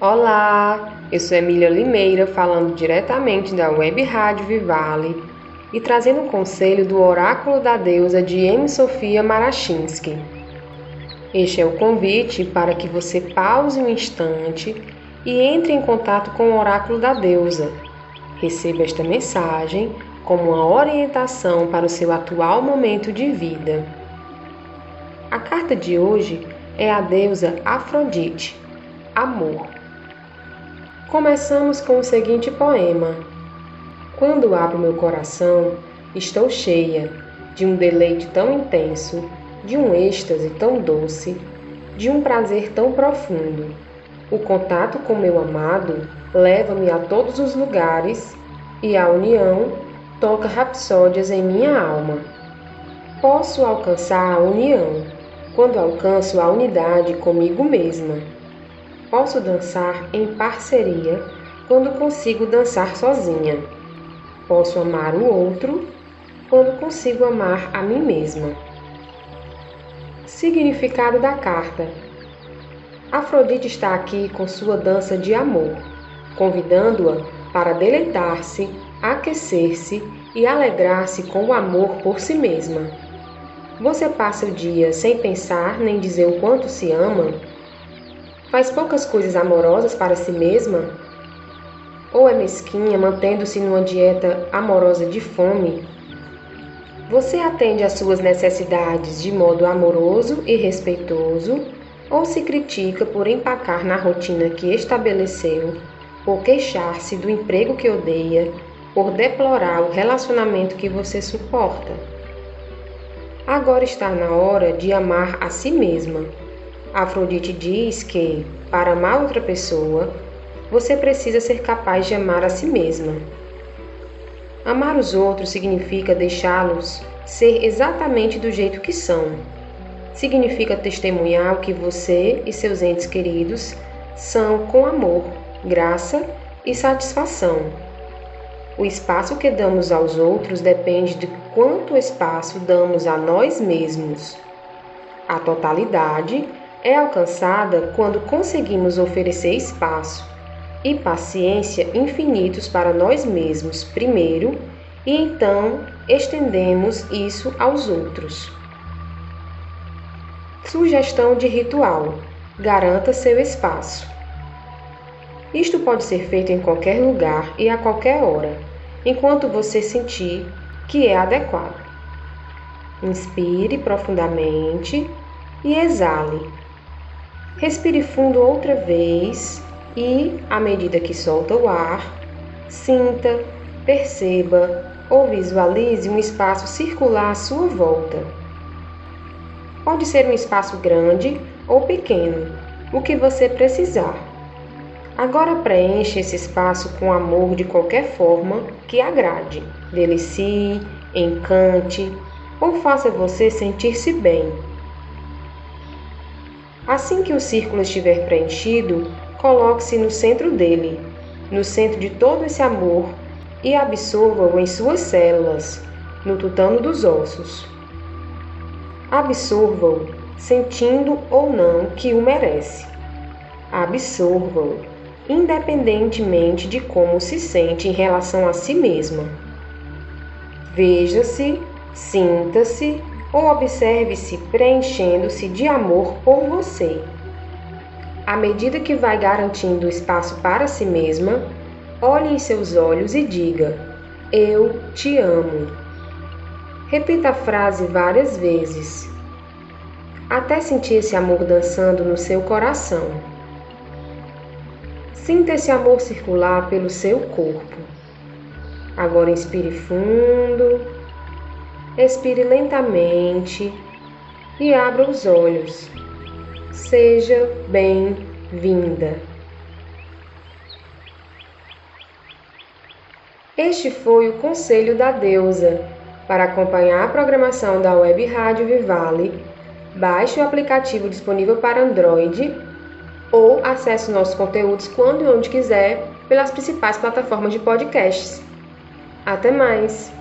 Olá, eu sou Emília Limeira, falando diretamente da Web Rádio Vivale e trazendo um conselho do Oráculo da Deusa de M. Sofia Marachinsky. Este é o convite para que você pause um instante e entre em contato com o Oráculo da Deusa. Receba esta mensagem como uma orientação para o seu atual momento de vida. A carta de hoje é a deusa Afrodite, amor. Começamos com o seguinte poema: Quando abro meu coração, estou cheia de um deleite tão intenso, de um êxtase tão doce, de um prazer tão profundo. O contato com meu amado leva-me a todos os lugares e a união toca rapsódias em minha alma. Posso alcançar a união quando alcanço a unidade comigo mesma Posso dançar em parceria quando consigo dançar sozinha. Posso amar o outro quando consigo amar a mim mesma. Significado da carta: Afrodite está aqui com sua dança de amor, convidando-a para deleitar-se, aquecer-se e alegrar-se com o amor por si mesma. Você passa o dia sem pensar nem dizer o quanto se ama? Faz poucas coisas amorosas para si mesma? Ou é mesquinha, mantendo-se numa dieta amorosa de fome? Você atende às suas necessidades de modo amoroso e respeitoso? Ou se critica por empacar na rotina que estabeleceu, por queixar-se do emprego que odeia, por deplorar o relacionamento que você suporta? Agora está na hora de amar a si mesma Afrodite diz que, para amar outra pessoa, você precisa ser capaz de amar a si mesma. Amar os outros significa deixá-los ser exatamente do jeito que são. Significa testemunhar o que você e seus entes queridos são com amor, graça e satisfação. O espaço que damos aos outros depende de quanto espaço damos a nós mesmos. A totalidade é alcançada quando conseguimos oferecer espaço e paciência infinitos para nós mesmos primeiro e então estendemos isso aos outros. Sugestão de ritual: garanta seu espaço. Isto pode ser feito em qualquer lugar e a qualquer hora, enquanto você sentir que é adequado. Inspire profundamente e exale Respire fundo outra vez e, à medida que solta o ar, sinta, perceba ou visualize um espaço circular à sua volta. Pode ser um espaço grande ou pequeno, o que você precisar. Agora preencha esse espaço com amor de qualquer forma que agrade, delicie, encante ou faça você sentir-se bem. Assim que o círculo estiver preenchido, coloque-se no centro dele, no centro de todo esse amor, e absorva-o em suas células, no tutano dos ossos. Absorva-o, sentindo ou não que o merece. Absorva-o, independentemente de como se sente em relação a si mesma. Veja-se, sinta-se observe-se preenchendo-se de amor por você. À medida que vai garantindo espaço para si mesma, olhe em seus olhos e diga: Eu te amo. Repita a frase várias vezes, até sentir esse amor dançando no seu coração. Sinta esse amor circular pelo seu corpo. Agora inspire fundo expire lentamente e abra os olhos. Seja bem-vinda. Este foi o conselho da deusa. Para acompanhar a programação da Web Rádio Vivale, baixe o aplicativo disponível para Android ou acesse nossos conteúdos quando e onde quiser pelas principais plataformas de podcasts. Até mais!